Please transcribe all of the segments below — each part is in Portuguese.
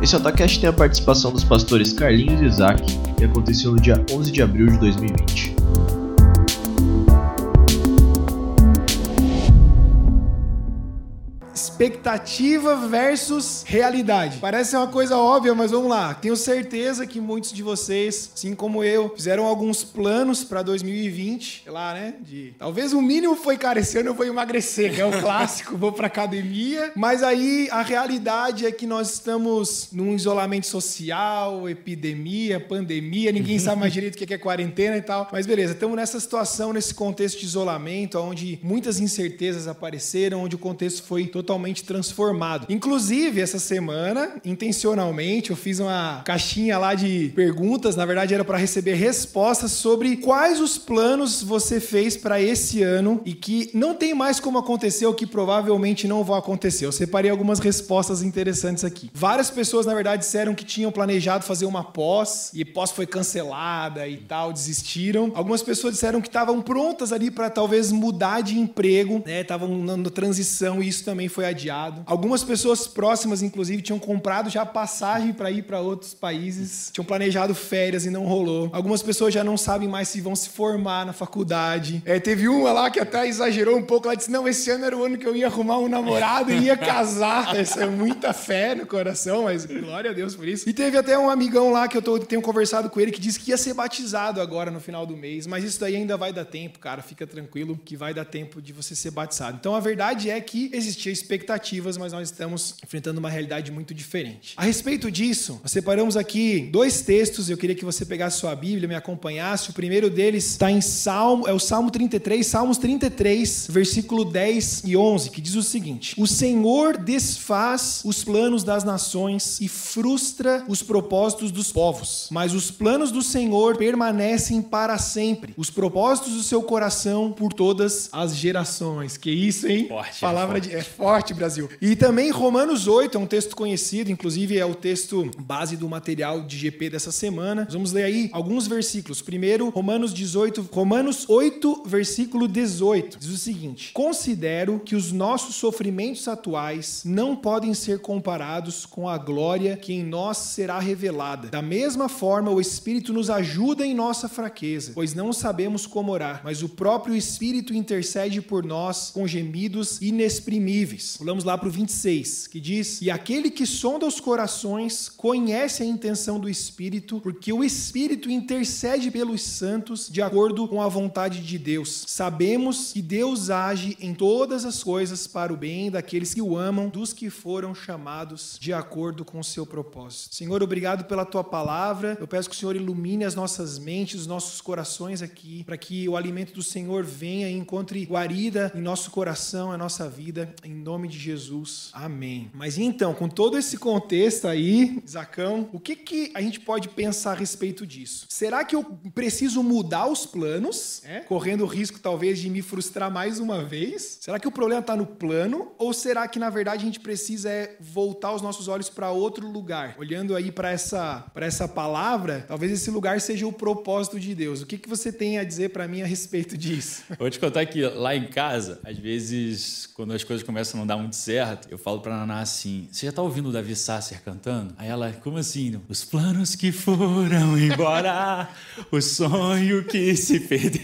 Esse Otacast tem a participação dos pastores Carlinhos e Isaac e aconteceu no dia 11 de abril de 2020. Expectativa versus realidade. Parece uma coisa óbvia, mas vamos lá. Tenho certeza que muitos de vocês, assim como eu, fizeram alguns planos para 2020, sei lá, né? De talvez o mínimo foi, cara, esse ano eu vou emagrecer, que é o clássico, vou para academia. Mas aí a realidade é que nós estamos num isolamento social, epidemia, pandemia, ninguém sabe mais direito o que é quarentena e tal. Mas beleza, estamos nessa situação, nesse contexto de isolamento, onde muitas incertezas apareceram, onde o contexto foi totalmente totalmente transformado. Inclusive, essa semana, intencionalmente, eu fiz uma caixinha lá de perguntas, na verdade era para receber respostas sobre quais os planos você fez para esse ano e que não tem mais como acontecer ou que provavelmente não vão acontecer. Eu separei algumas respostas interessantes aqui. Várias pessoas, na verdade, disseram que tinham planejado fazer uma pós e pós foi cancelada e tal, desistiram. Algumas pessoas disseram que estavam prontas ali para talvez mudar de emprego, né? Estavam na transição e isso também foi adiado. Algumas pessoas próximas, inclusive, tinham comprado já passagem para ir para outros países, tinham planejado férias e não rolou. Algumas pessoas já não sabem mais se vão se formar na faculdade. É, teve uma lá que até exagerou um pouco, ela disse: Não, esse ano era o ano que eu ia arrumar um namorado e ia casar. Essa é muita fé no coração, mas glória a Deus por isso. E teve até um amigão lá que eu tô, tenho conversado com ele que disse que ia ser batizado agora no final do mês, mas isso daí ainda vai dar tempo, cara. Fica tranquilo que vai dar tempo de você ser batizado. Então a verdade é que existia expectativas, mas nós estamos enfrentando uma realidade muito diferente. A respeito disso, nós separamos aqui dois textos. Eu queria que você pegasse sua Bíblia, me acompanhasse. O primeiro deles está em Salmo, é o Salmo 33, Salmos 33, versículo 10 e 11, que diz o seguinte: O Senhor desfaz os planos das nações e frustra os propósitos dos povos, mas os planos do Senhor permanecem para sempre. Os propósitos do seu coração por todas as gerações. Que isso, hein? Forte, Palavra é forte. de é forte forte, Brasil. E também Romanos 8 é um texto conhecido, inclusive é o texto base do material de GP dessa semana. Vamos ler aí alguns versículos. Primeiro, Romanos 18, Romanos 8, versículo 18. Diz o seguinte: Considero que os nossos sofrimentos atuais não podem ser comparados com a glória que em nós será revelada. Da mesma forma, o Espírito nos ajuda em nossa fraqueza, pois não sabemos como orar, mas o próprio Espírito intercede por nós com gemidos inexprimíveis. Vamos lá para o 26, que diz: E aquele que sonda os corações conhece a intenção do Espírito, porque o Espírito intercede pelos santos de acordo com a vontade de Deus. Sabemos que Deus age em todas as coisas para o bem daqueles que o amam, dos que foram chamados de acordo com o seu propósito. Senhor, obrigado pela tua palavra. Eu peço que o Senhor ilumine as nossas mentes, os nossos corações aqui, para que o alimento do Senhor venha e encontre guarida em nosso coração, em nossa vida, em nome de Jesus. Amém. Mas então, com todo esse contexto aí, Zacão, o que, que a gente pode pensar a respeito disso? Será que eu preciso mudar os planos, é? correndo o risco talvez de me frustrar mais uma vez? Será que o problema está no plano? Ou será que na verdade a gente precisa é voltar os nossos olhos para outro lugar? Olhando aí para essa, essa palavra, talvez esse lugar seja o propósito de Deus. O que, que você tem a dizer para mim a respeito disso? Vou te contar que lá em casa, às vezes, quando as coisas começam a não dar muito certo, eu falo pra Naná assim: Você já tá ouvindo o Davi Sasser cantando? Aí ela, como assim? Os planos que foram embora, o sonho que se perdeu.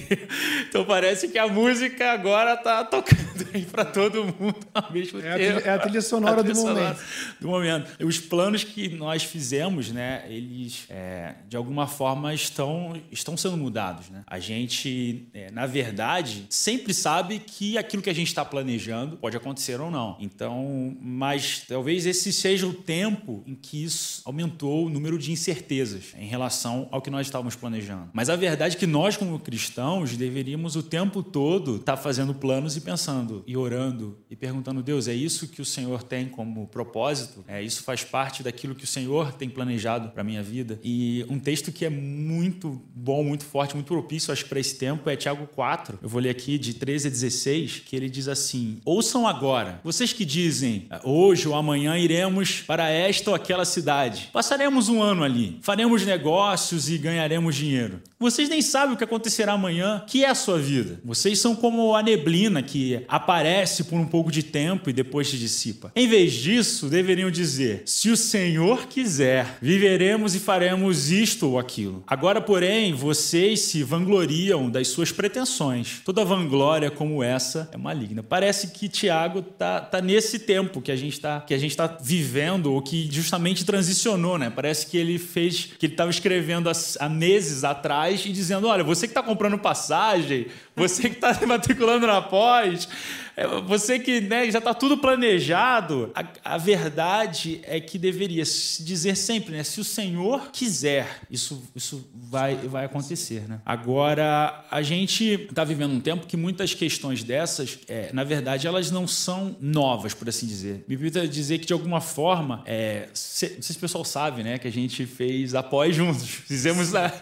Então parece que a música agora tá tocando aí pra todo mundo ao mesmo É a tempo. trilha- é a trilha sonora A trilha do sonora momento. do momento. Os planos que nós fizemos, né, eles é, de alguma forma estão, estão sendo mudados, né? A gente, é, na verdade, sempre sabe que aquilo que a gente está planejando pode acontecer ou não. Então, mas talvez esse seja o tempo em que isso aumentou o número de incertezas em relação ao que nós estávamos planejando. Mas a verdade é que nós, como cristãos, deveríamos o tempo todo estar fazendo planos e pensando, e orando, e perguntando, Deus, é isso que o Senhor tem como propósito? É, isso faz parte daquilo que o Senhor tem planejado para minha vida? E um texto que é muito bom, muito forte, muito propício, acho para esse tempo, é Tiago 4. Eu vou ler aqui de 13 a 16, que ele diz assim: Ouçam agora, vocês que dizem, hoje ou amanhã iremos para esta ou aquela cidade, passaremos um ano ali, faremos negócios e ganharemos dinheiro. Vocês nem sabem o que acontecerá amanhã, que é a sua vida. Vocês são como a neblina que aparece por um pouco de tempo e depois se dissipa. Em vez disso, deveriam dizer: se o Senhor quiser, viveremos e faremos isto ou aquilo. Agora, porém, vocês se vangloriam das suas pretensões. Toda vanglória como essa é maligna. Parece que Tiago tá, tá nesse tempo que a gente está que a gente tá vivendo ou que justamente transicionou, né? Parece que ele fez que ele estava escrevendo há meses atrás e dizendo: olha, você que está comprando passagem, você que está matriculando na pós, é, você que né, já está tudo planejado, a, a, verdade é que deveria se dizer sempre, né? Se o Senhor quiser, isso, isso vai, vai acontecer, né? Agora, a gente está vivendo um tempo que muitas questões dessas, é, na verdade, elas não são novas, por assim dizer. Me permita dizer que, de alguma forma, é, se, não sei se o pessoal sabe, né? Que a gente fez a pós juntos. Fizemos a...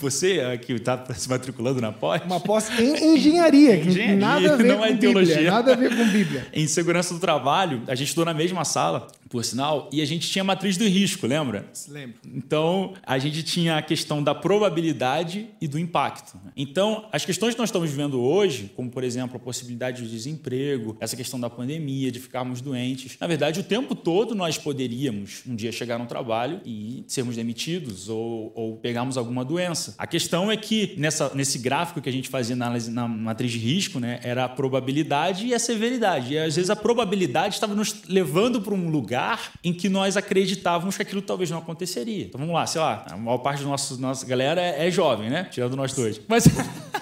Você que está se matriculando na pós? Uma pós engenharia, que engenharia, nada a ver não com é teologia. Nada a ver com Bíblia. em segurança do trabalho, a gente estudou na mesma sala, por sinal, e a gente tinha a matriz do risco, lembra? Lembro. Então, a gente tinha a questão da probabilidade e do impacto. Então, as questões que nós estamos vivendo hoje, como por exemplo a possibilidade de desemprego, essa questão da pandemia, de ficarmos doentes, na verdade, o tempo todo nós poderíamos um dia chegar no trabalho e sermos demitidos ou, ou pegarmos alguma doença. A questão é que nessa, nesse gráfico que a gente fazia na, na matriz de risco, né, era a probabilidade e a severidade. E às vezes a probabilidade estava nos levando para um lugar em que nós acreditávamos que aquilo talvez não aconteceria. Então vamos lá, sei lá, a maior parte da nossa galera é, é jovem, né? Tirando nós dois. Mas,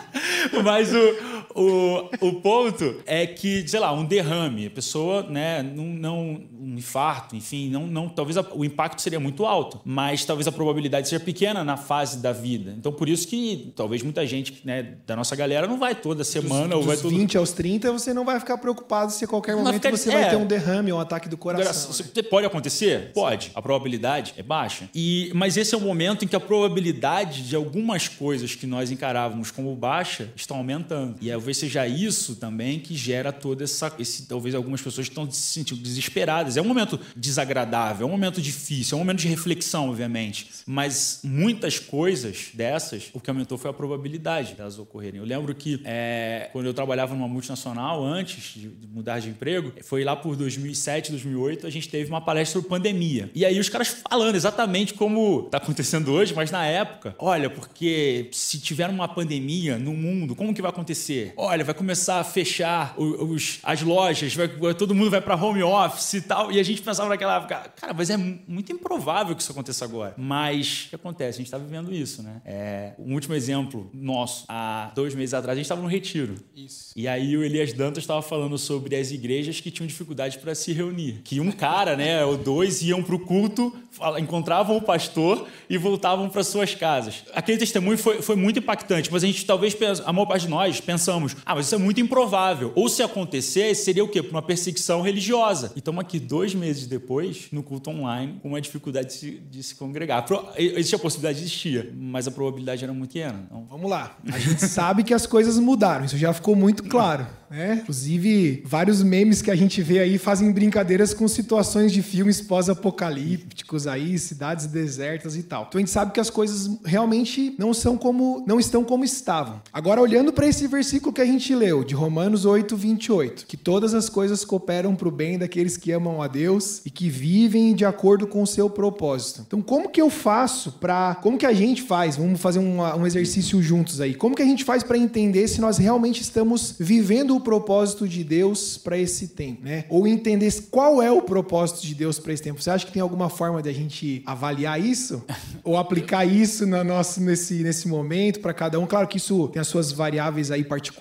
mas o o, o ponto é que, sei lá, um derrame, a pessoa, né, não, não um infarto, enfim, não, não, talvez a, o impacto seria muito alto, mas talvez a probabilidade seja pequena na fase da vida. Então, por isso que talvez muita gente, né, da nossa galera não vai toda semana dos, ou vai dos todo... 20 aos 30, você não vai ficar preocupado se a qualquer momento fica... você é. vai ter um derrame ou um ataque do coração. Né? Pode acontecer? Pode. A probabilidade é baixa. E, mas esse é o momento em que a probabilidade de algumas coisas que nós encarávamos como baixa estão aumentando. E talvez seja isso também que gera toda essa. Esse, talvez algumas pessoas estão se sentindo desesperadas. É um momento desagradável, é um momento difícil, é um momento de reflexão, obviamente. Mas muitas coisas dessas, o que aumentou foi a probabilidade delas ocorrerem. Eu lembro que é, quando eu trabalhava numa multinacional, antes de mudar de emprego, foi lá por 2007, 2008, a gente teve uma palestra sobre pandemia. E aí os caras falando exatamente como está acontecendo hoje, mas na época, olha, porque se tiver uma pandemia no mundo, como que vai acontecer? Olha, vai começar a fechar os, as lojas, vai, todo mundo vai para home office e tal. E a gente pensava naquela época, cara, mas é muito improvável que isso aconteça agora. Mas o que acontece? A gente está vivendo isso, né? É, um último exemplo nosso, há dois meses atrás, a gente estava no retiro. Isso. E aí o Elias Dantas estava falando sobre as igrejas que tinham dificuldade para se reunir. Que um cara, né, ou dois iam para o culto, encontravam o pastor e voltavam para suas casas. Aquele testemunho foi, foi muito impactante, mas a gente talvez, a maior parte de nós, pensamos, ah, mas isso é muito improvável. Ou se acontecer, seria o quê? Por uma perseguição religiosa. E estamos aqui dois meses depois, no culto online, com uma dificuldade de se, de se congregar. Existia a possibilidade, existia, mas a probabilidade era muito pequena. Então... Vamos lá. A gente sabe que as coisas mudaram, isso já ficou muito claro. Né? Inclusive, vários memes que a gente vê aí fazem brincadeiras com situações de filmes pós-apocalípticos aí, cidades desertas e tal. Então a gente sabe que as coisas realmente não são como não estão como estavam. Agora olhando para esse versículo que a gente leu, de Romanos 8, 28, que todas as coisas cooperam para o bem daqueles que amam a Deus e que vivem de acordo com o seu propósito. Então, como que eu faço para. Como que a gente faz? Vamos fazer um, um exercício juntos aí. Como que a gente faz para entender se nós realmente estamos vivendo o propósito de Deus para esse tempo, né? Ou entender qual é o propósito de Deus para esse tempo. Você acha que tem alguma forma de a gente avaliar isso? Ou aplicar isso no nosso, nesse, nesse momento para cada um? Claro que isso tem as suas variáveis aí particulares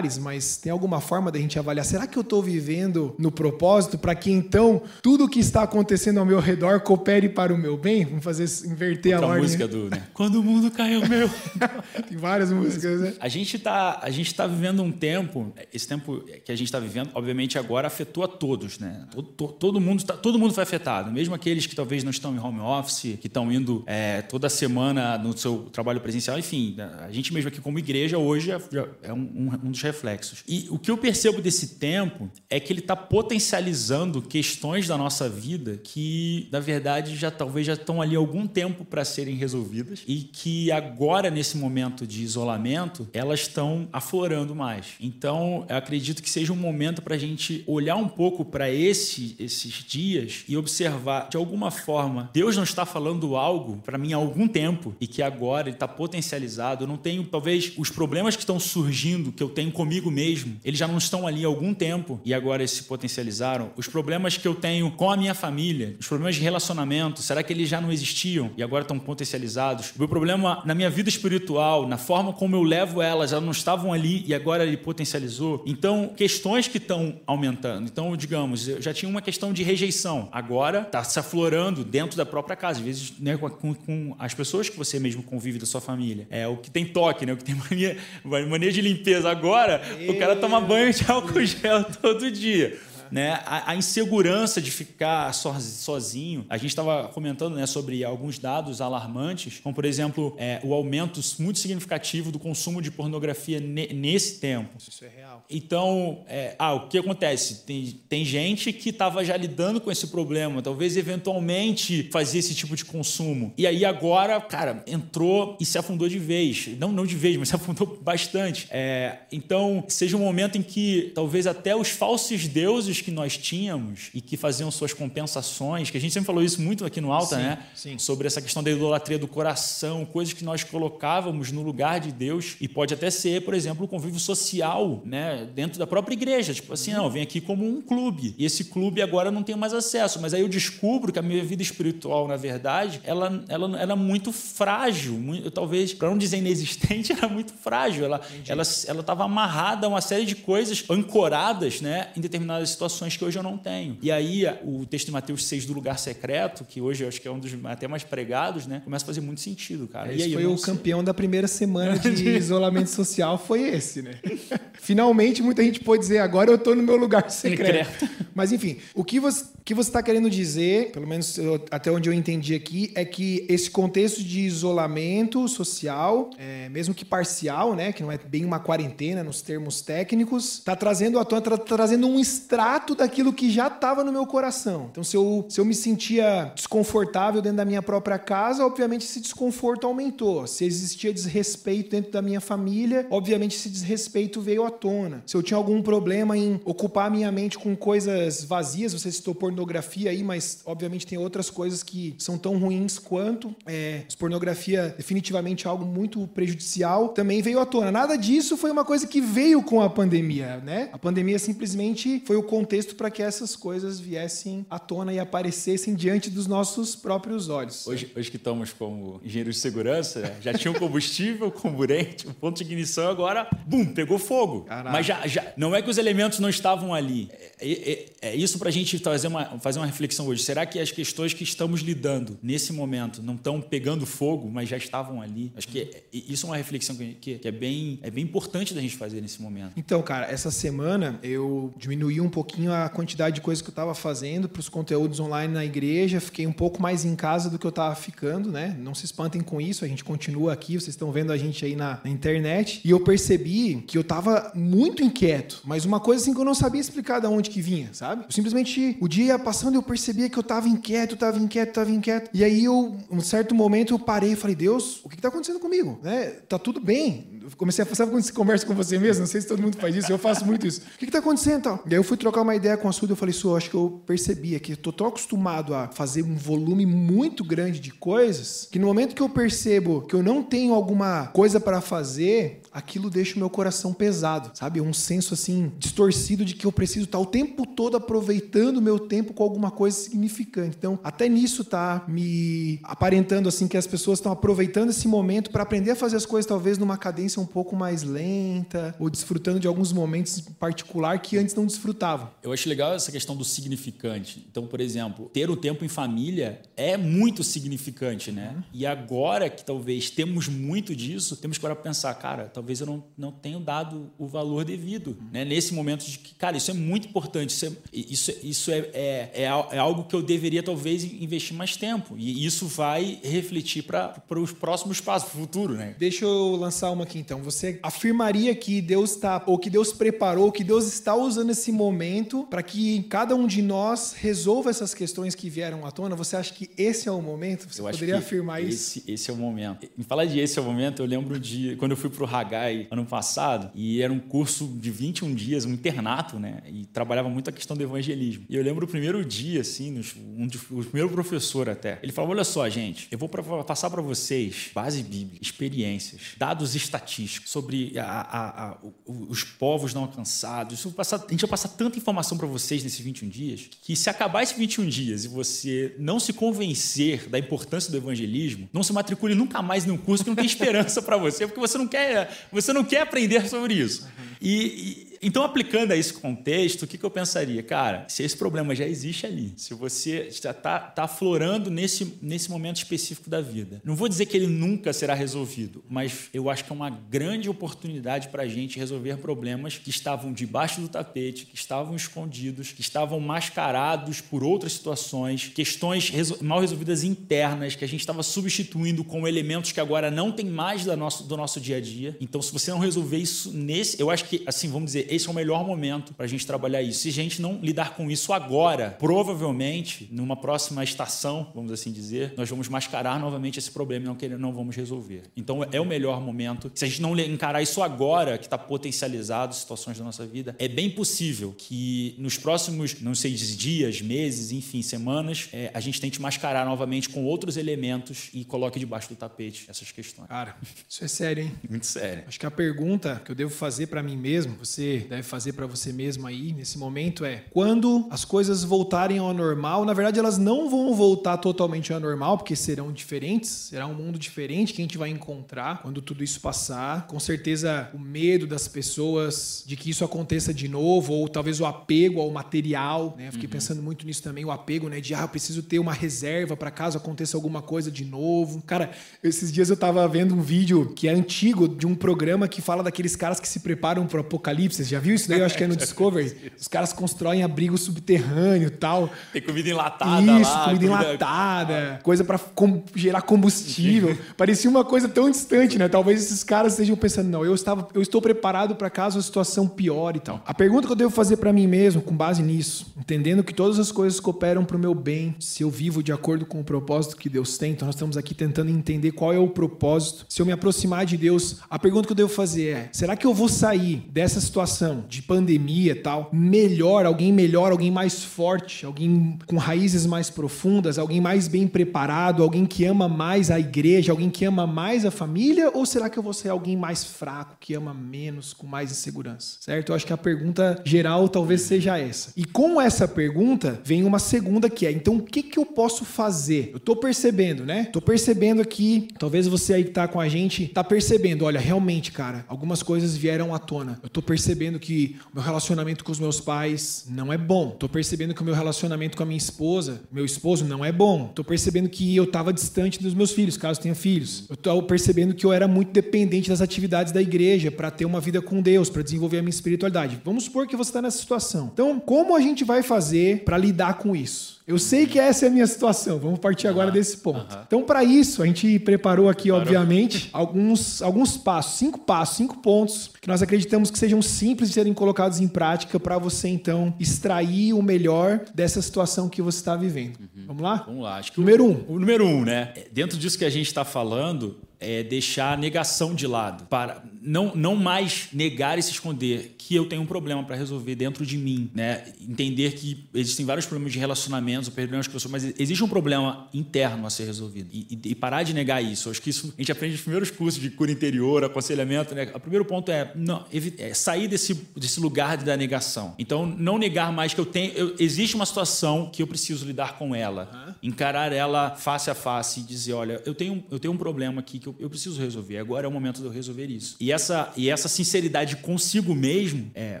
mas tem alguma forma da gente avaliar? Será que eu estou vivendo no propósito para que então tudo o que está acontecendo ao meu redor coopere para o meu bem? Vamos fazer inverter Outra a ordem. música do, né? Quando o mundo caiu meu. tem várias músicas, né? A gente está a gente tá vivendo um tempo, esse tempo que a gente está vivendo, obviamente agora afetou a todos, né? Todo, todo mundo tá, todo mundo foi afetado, mesmo aqueles que talvez não estão em home office, que estão indo é, toda semana no seu trabalho presencial, enfim, a gente mesmo aqui como igreja hoje é, é um, um dos reflexos. E o que eu percebo desse tempo é que ele está potencializando questões da nossa vida que, na verdade, já talvez já estão ali algum tempo para serem resolvidas e que agora, nesse momento de isolamento, elas estão aflorando mais. Então, eu acredito que seja um momento para a gente olhar um pouco para esse, esses dias e observar, de alguma forma, Deus não está falando algo para mim há algum tempo e que agora ele está potencializado. Eu não tenho, talvez, os problemas que estão surgindo, que eu tenho comigo mesmo, eles já não estão ali há algum tempo e agora eles se potencializaram. Os problemas que eu tenho com a minha família, os problemas de relacionamento, será que eles já não existiam e agora estão potencializados? O meu problema na minha vida espiritual, na forma como eu levo elas, elas não estavam ali e agora ele potencializou. Então, questões que estão aumentando. Então, digamos, eu já tinha uma questão de rejeição, agora está se aflorando dentro da própria casa, às vezes né, com, com, as pessoas que você mesmo convive da sua família. É o que tem toque, né? O que tem mania, mania de limpeza. Agora, o cara toma banho de álcool gel todo dia né? A, a, insegurança de ficar sozinho. A gente estava comentando né, sobre alguns dados alarmantes, como por exemplo é, o aumento muito significativo do consumo de pornografia ne, nesse tempo. Isso é real. Então, é, ah, o que acontece? Tem, tem gente que estava já lidando com esse problema, talvez eventualmente fazia esse tipo de consumo. E aí agora, cara, entrou e se afundou de vez. Não, não de vez, mas se afundou bastante. É, então, seja um momento em que talvez até os falsos deuses que nós tínhamos e que faziam suas compensações, que a gente sempre falou isso muito aqui no Alta, sim, né? Sim. Sobre essa questão da idolatria do coração, coisas que nós colocávamos no lugar de Deus e pode até ser, por exemplo, o convívio social, né? Dentro da própria igreja. Tipo assim, não, vem aqui como um clube. E esse clube agora não tem mais acesso. Mas aí eu descubro que a minha vida espiritual, na verdade, ela, ela era muito frágil. Muito, talvez, para não dizer inexistente, era muito frágil. Ela estava ela, ela amarrada a uma série de coisas ancoradas né, em determinadas situações situações que hoje eu não tenho. E aí o texto de Mateus 6 do lugar secreto, que hoje eu acho que é um dos até mais pregados, né? Começa a fazer muito sentido, cara. Esse aí, foi o sei. campeão da primeira semana de isolamento social, foi esse, né? Finalmente muita gente pode dizer, agora eu estou no meu lugar secreto. secreto. Mas enfim, o que você que você está querendo dizer, pelo menos eu, até onde eu entendi aqui, é que esse contexto de isolamento social, é, mesmo que parcial, né, que não é bem uma quarentena nos termos técnicos, está trazendo à tona, tá trazendo um extrato daquilo que já estava no meu coração. Então, se eu, se eu me sentia desconfortável dentro da minha própria casa, obviamente esse desconforto aumentou. Se existia desrespeito dentro da minha família, obviamente esse desrespeito veio à tona. Se eu tinha algum problema em ocupar minha mente com coisas vazias, você citou por pornografia aí, mas obviamente tem outras coisas que são tão ruins quanto. É, pornografia definitivamente é algo muito prejudicial. Também veio à tona. Nada disso foi uma coisa que veio com a pandemia, né? A pandemia simplesmente foi o contexto para que essas coisas viessem à tona e aparecessem diante dos nossos próprios olhos. Hoje, hoje que estamos como engenheiros de segurança, né? já tinha um combustível, comburente, um ponto de ignição, agora, bum, pegou fogo. Caraca. Mas já, já, não é que os elementos não estavam ali. É, é, é isso para a gente trazer uma, fazer uma reflexão hoje. Será que as questões que estamos lidando nesse momento não estão pegando fogo, mas já estavam ali? Acho que é, isso é uma reflexão que, que, é, bem, é bem importante da gente fazer nesse momento. Então, cara, essa semana eu diminuí um pouquinho a quantidade de coisas que eu estava fazendo para os conteúdos online na igreja. Fiquei um pouco mais em casa do que eu estava ficando, né? Não se espantem com isso, a gente continua aqui, vocês estão vendo a gente aí na, na internet. E eu percebi que eu estava muito inquieto, mas uma coisa assim que eu não sabia explicar de onde que vinha, sabe? Eu simplesmente, o dia passando eu percebia que eu estava inquieto, estava inquieto, estava inquieto. E aí, eu, um certo momento, eu parei e falei, Deus, o que está acontecendo comigo? Né? Tá tudo bem. Comecei a sabe quando você conversa com você mesmo? Não sei se todo mundo faz isso, eu faço muito isso. O que está acontecendo? Tal? E aí eu fui trocar uma ideia com a Suda, eu falei, Su, acho que eu percebi que eu tô tão acostumado a fazer um volume muito grande de coisas, que no momento que eu percebo que eu não tenho alguma coisa para fazer, aquilo deixa o meu coração pesado, sabe? Um senso assim distorcido de que eu preciso estar o tempo todo aproveitando o meu tempo com alguma coisa significante. Então, até nisso tá me aparentando assim que as pessoas estão aproveitando esse momento para aprender a fazer as coisas talvez numa cadência um pouco mais lenta ou desfrutando de alguns momentos em particular que antes não desfrutavam. Eu acho legal essa questão do significante. Então, por exemplo, ter o tempo em família é muito significante, né? Uhum. E agora que talvez temos muito disso, temos que para pensar, cara, talvez talvez eu não, não tenha dado o valor devido, né? Nesse momento de que, cara, isso é muito importante, isso é, isso, isso é, é, é, é algo que eu deveria talvez investir mais tempo e isso vai refletir para os próximos passos, futuro, né? Deixa eu lançar uma aqui então. Você afirmaria que Deus está, ou que Deus preparou, que Deus está usando esse momento para que cada um de nós resolva essas questões que vieram à tona? Você acha que esse é o momento? Você eu poderia afirmar esse, isso? Esse é o momento. Me falar de esse é o momento, eu lembro de quando eu fui para o Hagai ano passado e era um curso de 21 dias, um internato, né? E trabalhava muito a questão do evangelismo. E eu lembro o primeiro dia, assim, um dos, o primeiro professor até, ele falou: Olha só, gente, eu vou pra, passar para vocês base bíblica, experiências, dados estatísticos sobre a, a, a, os povos não alcançados. Passar, a gente vai passar tanta informação para vocês nesses 21 dias que se acabar esses 21 dias e você não se convencer da importância do evangelismo, não se matricule nunca mais num curso que não tem esperança para você, porque você não quer, você não quer aprender sobre isso. E, e então, aplicando a esse contexto, o que, que eu pensaria? Cara, se esse problema já existe ali, se você está tá, aflorando nesse, nesse momento específico da vida, não vou dizer que ele nunca será resolvido, mas eu acho que é uma grande oportunidade para a gente resolver problemas que estavam debaixo do tapete, que estavam escondidos, que estavam mascarados por outras situações, questões mal resolvidas internas que a gente estava substituindo com elementos que agora não tem mais do nosso, do nosso dia a dia. Então, se você não resolver isso nesse, eu acho que, assim, vamos dizer, esse é o melhor momento para a gente trabalhar isso. Se a gente não lidar com isso agora, provavelmente, numa próxima estação, vamos assim dizer, nós vamos mascarar novamente esse problema e não, querer, não vamos resolver. Então, é o melhor momento. Se a gente não encarar isso agora, que está potencializado situações da nossa vida, é bem possível que nos próximos, não sei, dias, meses, enfim, semanas, é, a gente tente mascarar novamente com outros elementos e coloque debaixo do tapete essas questões. Cara, isso é sério, hein? Muito sério. Acho que a pergunta que eu devo fazer para mim mesmo, você deve fazer para você mesmo aí nesse momento é: quando as coisas voltarem ao normal, na verdade elas não vão voltar totalmente ao normal, porque serão diferentes, será um mundo diferente que a gente vai encontrar quando tudo isso passar. Com certeza o medo das pessoas de que isso aconteça de novo, ou talvez o apego ao material, né? Eu fiquei uhum. pensando muito nisso também, o apego, né? De ah, eu preciso ter uma reserva para caso aconteça alguma coisa de novo. Cara, esses dias eu tava vendo um vídeo que é antigo de um programa que fala daqueles caras que se preparam para o apocalipse já viu isso daí? Eu acho que é no Discovery. Os caras constroem abrigo subterrâneo tal. Tem comida enlatada Isso, lá, comida, enlatada, coisa para com, gerar combustível. Parecia uma coisa tão distante, né? Talvez esses caras estejam pensando, não, eu, estava, eu estou preparado para caso a situação piore e tal. A pergunta que eu devo fazer para mim mesmo, com base nisso, entendendo que todas as coisas cooperam para o meu bem, se eu vivo de acordo com o propósito que Deus tem, então nós estamos aqui tentando entender qual é o propósito. Se eu me aproximar de Deus, a pergunta que eu devo fazer é: será que eu vou sair dessa situação? de pandemia e tal, melhor, alguém melhor, alguém mais forte, alguém com raízes mais profundas, alguém mais bem preparado, alguém que ama mais a igreja, alguém que ama mais a família? Ou será que eu vou ser alguém mais fraco, que ama menos, com mais insegurança? Certo? Eu acho que a pergunta geral talvez seja essa. E com essa pergunta vem uma segunda que é: então o que, que eu posso fazer? Eu tô percebendo, né? Tô percebendo aqui, talvez você aí que tá com a gente, tá percebendo, olha, realmente, cara, algumas coisas vieram à tona. Eu tô percebendo que o meu relacionamento com os meus pais não é bom. Tô percebendo que o meu relacionamento com a minha esposa, meu esposo, não é bom. Tô percebendo que eu estava distante dos meus filhos, caso tenha filhos. Eu tô percebendo que eu era muito dependente das atividades da igreja para ter uma vida com Deus, para desenvolver a minha espiritualidade. Vamos supor que você está nessa situação. Então, como a gente vai fazer para lidar com isso? Eu sei que essa é a minha situação. Vamos partir agora desse ponto. Então, para isso, a gente preparou aqui, obviamente, alguns, alguns passos, cinco passos, cinco pontos que nós acreditamos que sejam simples de serem colocados em prática para você, então, extrair o melhor dessa situação que você está vivendo. Uhum. Vamos lá? Vamos lá. Acho que número o, um. O número um, né? Dentro disso que a gente está falando, é deixar a negação de lado, para não, não mais negar e se esconder que eu tenho um problema para resolver dentro de mim, né? Entender que existem vários problemas de relacionamentos, problemas que eu sou, mas existe um problema interno a ser resolvido e, e, e, parar de negar isso. Acho que isso a gente aprende nos primeiros cursos de cura interior, aconselhamento, né? O primeiro ponto é, não, é sair desse, desse lugar da negação. Então, não negar mais que eu tenho, eu, existe uma situação que eu preciso lidar com ela, uhum. encarar ela face a face e dizer, olha, eu tenho, eu tenho um problema aqui que que eu, eu preciso resolver. Agora é o momento de eu resolver isso. E essa, e essa sinceridade consigo mesmo é,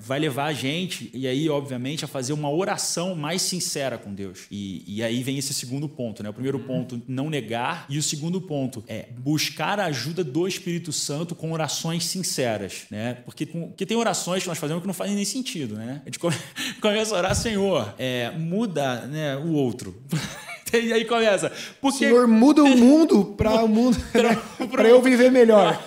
vai levar a gente, e aí, obviamente, a fazer uma oração mais sincera com Deus. E, e aí vem esse segundo ponto, né? O primeiro ponto, não negar, e o segundo ponto é buscar a ajuda do Espírito Santo com orações sinceras, né? Porque, porque tem orações que nós fazemos que não fazem nem sentido, né? A gente começa a orar, Senhor, é, muda né, o outro. E aí começa. Porque... Senhor, muda o mundo para o mundo. para eu viver melhor.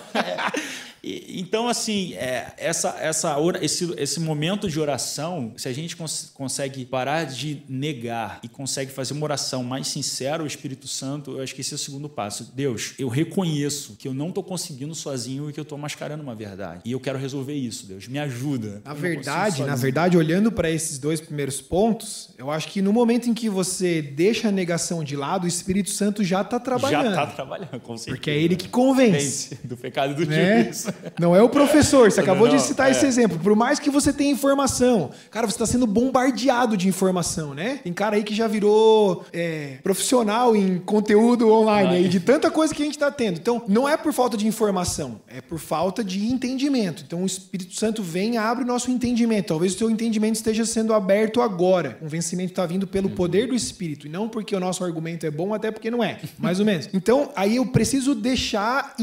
Então, assim, é, essa, essa, esse, esse momento de oração, se a gente cons consegue parar de negar e consegue fazer uma oração mais sincera ao Espírito Santo, eu acho que esse é o segundo passo. Deus, eu reconheço que eu não estou conseguindo sozinho e que eu estou mascarando uma verdade. E eu quero resolver isso, Deus. Me ajuda. Na verdade, na verdade, olhando para esses dois primeiros pontos, eu acho que no momento em que você deixa a negação de lado, o Espírito Santo já está trabalhando. Já está trabalhando, com certeza. Porque é ele que convence. Do pecado e do né? juízo. Não é o professor, você acabou não, de citar é. esse exemplo. Por mais que você tenha informação, cara, você está sendo bombardeado de informação, né? Tem cara aí que já virou é, profissional em conteúdo online, aí, de tanta coisa que a gente está tendo. Então, não é por falta de informação, é por falta de entendimento. Então, o Espírito Santo vem e abre o nosso entendimento. Talvez o seu entendimento esteja sendo aberto agora. O vencimento está vindo pelo poder do Espírito, e não porque o nosso argumento é bom, até porque não é. Mais ou menos. Então, aí eu preciso deixar,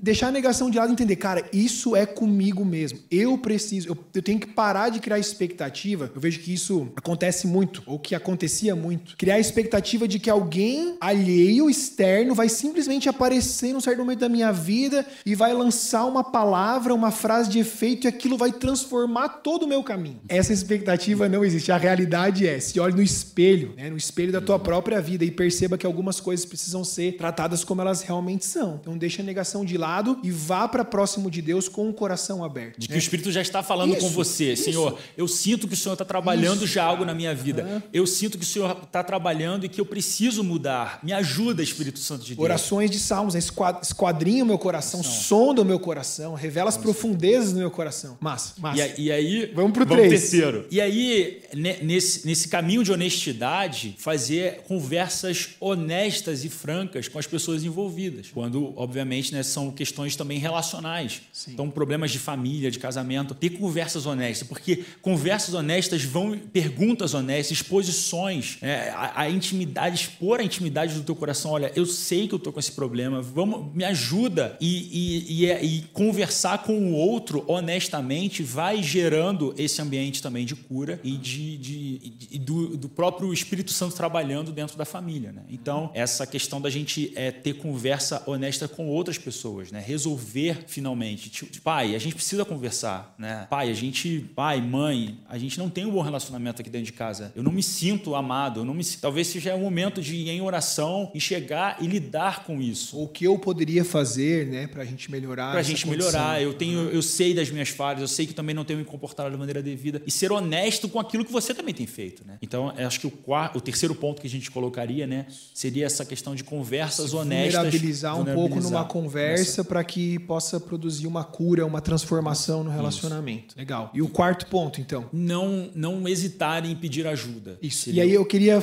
deixar a negação de lado e entender, cara, isso é comigo mesmo. Eu preciso, eu, eu, tenho que parar de criar expectativa. Eu vejo que isso acontece muito, ou que acontecia muito. Criar expectativa de que alguém alheio, externo, vai simplesmente aparecer num certo momento da minha vida e vai lançar uma palavra, uma frase de efeito e aquilo vai transformar todo o meu caminho. Essa expectativa não existe. A realidade é, se olhe no espelho, né, no espelho da tua própria vida e perceba que algumas coisas precisam ser tratadas como elas realmente são. Então deixa a negação de lado e vá para próximo de Deus com o coração aberto. De que né? o Espírito já está falando isso, com você. Isso. Senhor, eu sinto que o Senhor está trabalhando isso, já algo na minha vida. Uhum. Eu sinto que o Senhor está trabalhando e que eu preciso mudar. Me ajuda, Espírito Santo de Deus. Orações de salmos, né? esquadrinha o meu coração, sonda o meu coração, revela as profundezas do meu coração. Massa, massa. E, e aí, vamos para o terceiro. E aí, nesse, nesse caminho de honestidade, fazer conversas honestas e francas com as pessoas envolvidas. Quando, obviamente, né, são questões também relacionais. Sim. Então, problemas de família, de casamento, ter conversas honestas, porque conversas honestas vão, perguntas honestas, exposições, é, a, a, intimidade, expor a intimidade do teu coração. Olha, eu sei que eu tô com esse problema, vamos, me ajuda e, e, e, é, e conversar com o outro honestamente vai gerando esse ambiente também de cura e de, de, de do, do, próprio Espírito Santo trabalhando dentro da família. Né? Então, essa questão da gente é, ter conversa honesta com outras pessoas, né? resolver finalmente. Tipo, pai, a gente precisa conversar, né? Pai, a gente, pai, mãe, a gente não tem um bom relacionamento aqui dentro de casa. Eu não me sinto amado, eu não me talvez seja o momento de ir em oração e chegar e lidar com isso. O que eu poderia fazer, né, pra gente melhorar Pra gente condição. melhorar. Eu tenho eu sei das minhas falhas, eu sei que também não tenho me comportado da maneira devida e ser honesto com aquilo que você também tem feito, né? Então, acho que o quarto, o terceiro ponto que a gente colocaria, né, seria essa questão de conversas honestas, vulnerabilizar um pouco numa conversa para que possa produzir uma cura uma transformação no relacionamento. Isso. Legal. E o quarto ponto, então? Não, não hesitar em pedir ajuda. Isso. Seria... E aí eu queria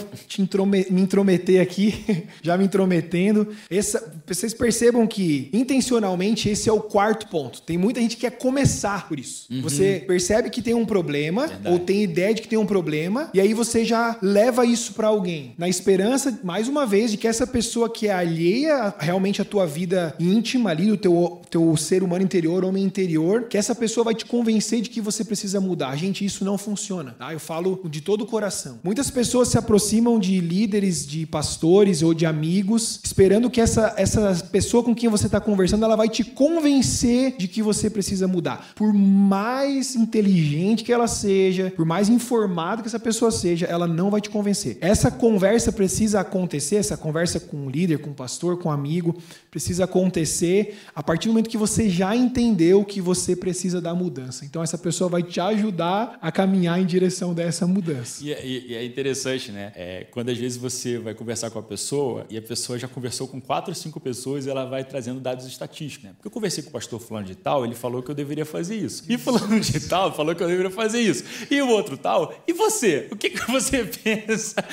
me intrometer aqui, já me intrometendo. Essa, vocês percebam que intencionalmente esse é o quarto ponto. Tem muita gente que quer começar por isso. Uhum. Você percebe que tem um problema Verdade. ou tem ideia de que tem um problema e aí você já leva isso para alguém, na esperança, mais uma vez, de que essa pessoa que é alheia realmente à tua vida íntima ali, do teu, teu ser humano interior, homem interior, que essa pessoa vai te convencer de que você precisa mudar. Gente, isso não funciona. Tá? Eu falo de todo o coração. Muitas pessoas se aproximam de líderes, de pastores ou de amigos, esperando que essa, essa pessoa com quem você está conversando, ela vai te convencer de que você precisa mudar. Por mais inteligente que ela seja, por mais informada que essa pessoa seja, ela não vai te convencer. Essa conversa precisa acontecer, essa conversa com o líder, com o pastor, com o amigo, precisa acontecer a partir do momento que você já entendeu entendeu que você precisa da mudança. Então essa pessoa vai te ajudar a caminhar em direção dessa mudança. E, é, e, e é interessante, né? É, quando às vezes você vai conversar com a pessoa e a pessoa já conversou com quatro ou cinco pessoas e ela vai trazendo dados estatísticos, né? Porque eu conversei com o pastor fulano de tal, ele falou que eu deveria fazer isso. E fulano de tal falou que eu deveria fazer isso. E o outro tal, e você? O que, que você pensa?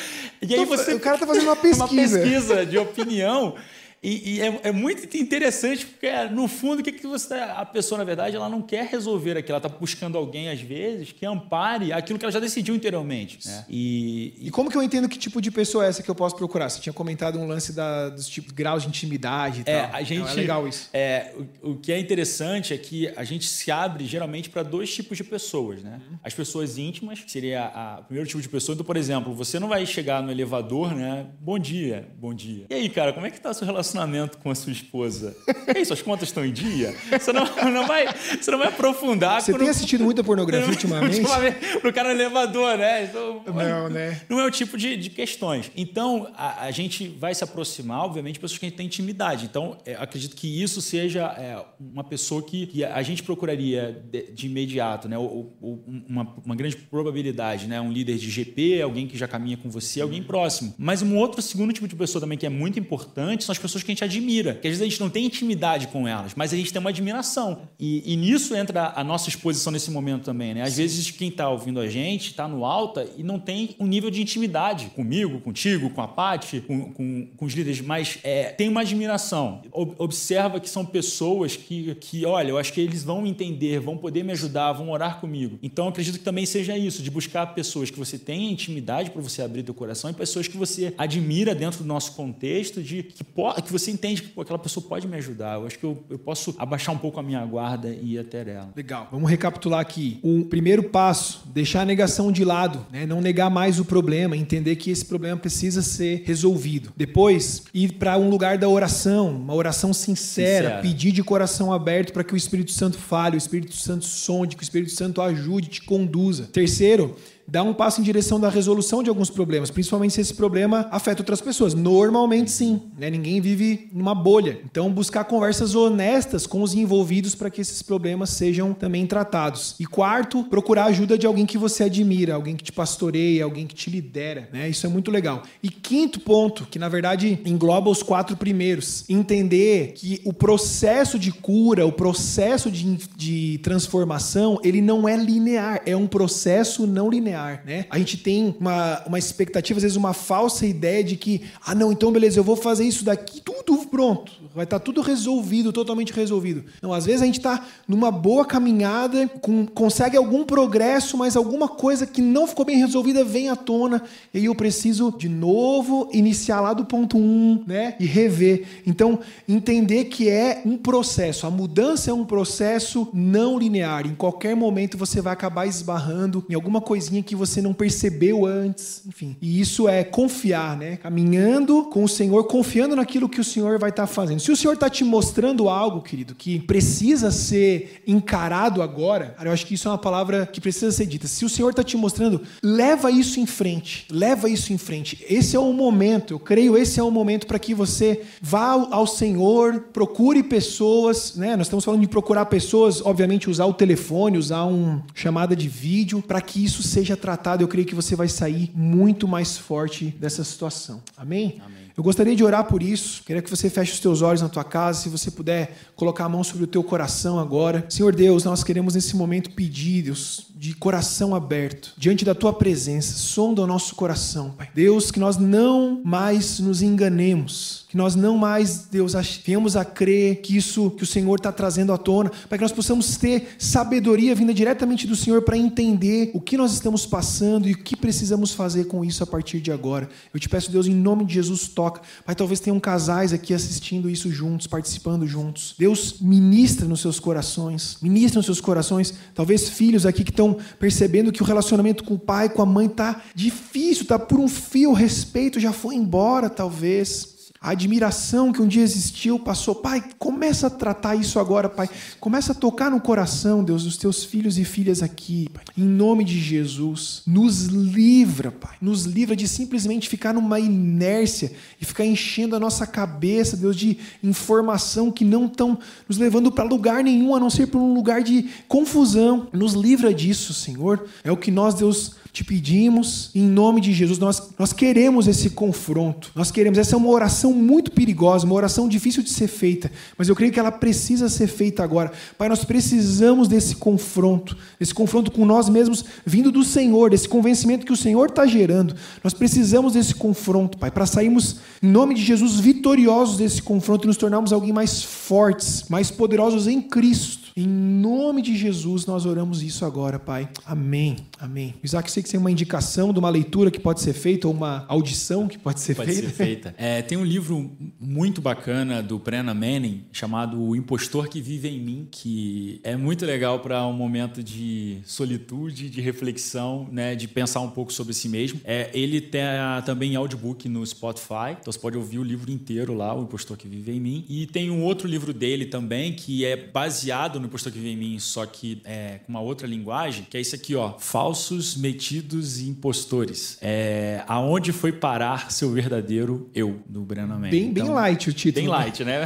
E aí você... O cara tá fazendo uma pesquisa. uma pesquisa de opinião E, e é, é, muito interessante, porque no fundo, o que, que você. A pessoa, na verdade, ela não quer resolver aquilo. Ela está buscando alguém, às vezes, que ampare aquilo que ela já decidiu interiormente. Né? E, e... e, como que eu entendo que tipo de pessoa é essa que eu posso procurar? Você tinha comentado um lance da, dos tipos graus de intimidade e é, tal. A gente, é legal isso. É, o, o, que é interessante é que a gente se abre geralmente para dois tipos de pessoas. Né? Uhum. As pessoas íntimas, que seria o primeiro tipo de pessoa. Então, por exemplo, você não vai chegar no elevador, né? Bom dia, bom dia. E aí, cara, como é que tá o seu relacionamento com a sua esposa? E aí, suas contas estão em dia? Você não, não, vai, você não vai aprofundar. Você tem assistido muita pornografia ultimamente? ultimamente? Pro cara no elevador, né? Então, não, né? Não é o tipo de, de questões. Então, a, a, gente vai se aproximar, obviamente, de pessoas que a gente tem intimidade. Então, é, acredito que isso seja é, uma pessoa que, que, a gente procuraria de, de imediato, né? Ou, ou uma, uma, grande probabilidade, né? Um líder de GP, alguém que já caminha com você, alguém próximo. Mas um outro segundo tipo de pessoa também que é muito importante são as pessoas que a gente admira. Que às vezes a gente não tem intimidade com elas, mas a gente tem uma admiração. E, e nisso entra a nossa exposição nesse momento também, né? Às Sim. vezes quem está ouvindo a gente está no alta e não tem um nível de intimidade comigo, contigo, com a Paty, com, com, com os líderes, mas é, tem uma admiração. Observa que são pessoas que, que, olha, eu acho que eles vão entender, vão poder me ajudar, vão orar comigo. Então, acredito que também seja isso, de buscar pessoas que você tenha intimidade para você abrir teu coração e pessoas que você admira dentro do nosso contexto, de que, que você entende que pô, aquela pessoa pode me ajudar. Eu acho que eu, eu posso abaixar um pouco a minha guarda e ir até ela. Legal. Vamos recapitular aqui. O primeiro passo, deixar a negação de lado, né? não negar mais o problema, entender que esse problema precisa ser resolvido. Depois, ir para um lugar da oração, uma oração sincera, sincera. pedir de coração aberto para que o Espírito Santo fale, o Espírito Santo sonde, que o Espírito Santo ajude, te conduza. Terceiro, dar um passo em direção da resolução de alguns problemas, principalmente se esse problema afeta outras pessoas. Normalmente sim, né? ninguém vive numa bolha. Então buscar conversas honestas com os envolvidos para que esses problemas sejam também tratados. E quarto, procurar ajuda de alguém que você admira, alguém que te pastoreia, alguém que te lidera, né? Isso é muito legal. E quinto ponto, que na verdade engloba os quatro primeiros, entender que o processo de cura, o processo de, de transformação, ele não é linear, é um processo não linear né? A gente tem uma, uma expectativa, às vezes uma falsa ideia de que, ah, não, então beleza, eu vou fazer isso daqui, tudo pronto, vai estar tá tudo resolvido, totalmente resolvido. Não, às vezes a gente está numa boa caminhada, com, consegue algum progresso, mas alguma coisa que não ficou bem resolvida vem à tona, e eu preciso de novo iniciar lá do ponto 1, um, né? E rever. Então, entender que é um processo, a mudança é um processo não linear. Em qualquer momento você vai acabar esbarrando em alguma coisinha que você não percebeu antes, enfim. E isso é confiar, né? Caminhando com o Senhor, confiando naquilo que o Senhor vai estar tá fazendo. Se o Senhor está te mostrando algo, querido, que precisa ser encarado agora, eu acho que isso é uma palavra que precisa ser dita. Se o Senhor está te mostrando, leva isso em frente, leva isso em frente. Esse é o momento, eu creio, esse é o momento para que você vá ao Senhor, procure pessoas, né? Nós estamos falando de procurar pessoas, obviamente usar o telefone, usar uma chamada de vídeo, para que isso seja tratado, eu creio que você vai sair muito mais forte dessa situação. Amém? Amém. Eu gostaria de orar por isso. Queria que você feche os teus olhos na tua casa, se você puder colocar a mão sobre o teu coração agora. Senhor Deus, nós queremos nesse momento pedir, Deus, de coração aberto, diante da tua presença, sonda o nosso coração, Pai. Deus, que nós não mais nos enganemos, que nós não mais, Deus, venhamos a crer que isso que o Senhor está trazendo à tona, para que nós possamos ter sabedoria vinda diretamente do Senhor para entender o que nós estamos passando e o que precisamos fazer com isso a partir de agora. Eu te peço, Deus, em nome de Jesus, toca. Pai, talvez tenham casais aqui assistindo isso juntos, participando juntos. Deus, ministra nos seus corações, ministra nos seus corações. Talvez filhos aqui que estão percebendo que o relacionamento com o pai, com a mãe está difícil, está por um fio, o respeito já foi embora, talvez. A admiração que um dia existiu passou. Pai, começa a tratar isso agora, Pai. Começa a tocar no coração, Deus, dos teus filhos e filhas aqui, Pai. Em nome de Jesus. Nos livra, Pai. Nos livra de simplesmente ficar numa inércia e ficar enchendo a nossa cabeça, Deus, de informação que não estão nos levando para lugar nenhum, a não ser para um lugar de confusão. Nos livra disso, Senhor. É o que nós, Deus, te pedimos, em nome de Jesus, nós, nós queremos esse confronto. Nós queremos. Essa é uma oração muito perigosa, uma oração difícil de ser feita, mas eu creio que ela precisa ser feita agora. Pai, nós precisamos desse confronto, desse confronto com nós mesmos, vindo do Senhor, desse convencimento que o Senhor está gerando. Nós precisamos desse confronto, Pai, para sairmos, em nome de Jesus, vitoriosos desse confronto e nos tornarmos alguém mais fortes, mais poderosos em Cristo. Em nome de Jesus, nós oramos isso agora, Pai. Amém. Amém. Isaac, sei que tem uma indicação de uma leitura que pode ser feita ou uma audição que pode ser pode feita. Ser feita. É, tem um livro muito bacana do Brennan Manning chamado O Impostor que Vive em Mim, que é muito legal para um momento de solitude, de reflexão, né, de pensar um pouco sobre si mesmo. É, ele tem também audiobook no Spotify, então você pode ouvir o livro inteiro lá, O Impostor que Vive em Mim. E tem um outro livro dele também que é baseado no Impostor que Vive em Mim, só que é, com uma outra linguagem, que é isso aqui, ó, Falsos, Metidos e Impostores. É, aonde foi parar seu verdadeiro eu, do Brennan Manning. Bem, então, bem light o título. Bem light, né?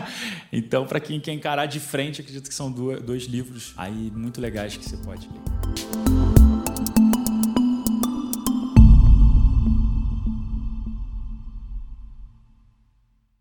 então, para quem quer encarar de frente, acredito que são dois livros aí muito legais que você pode ler.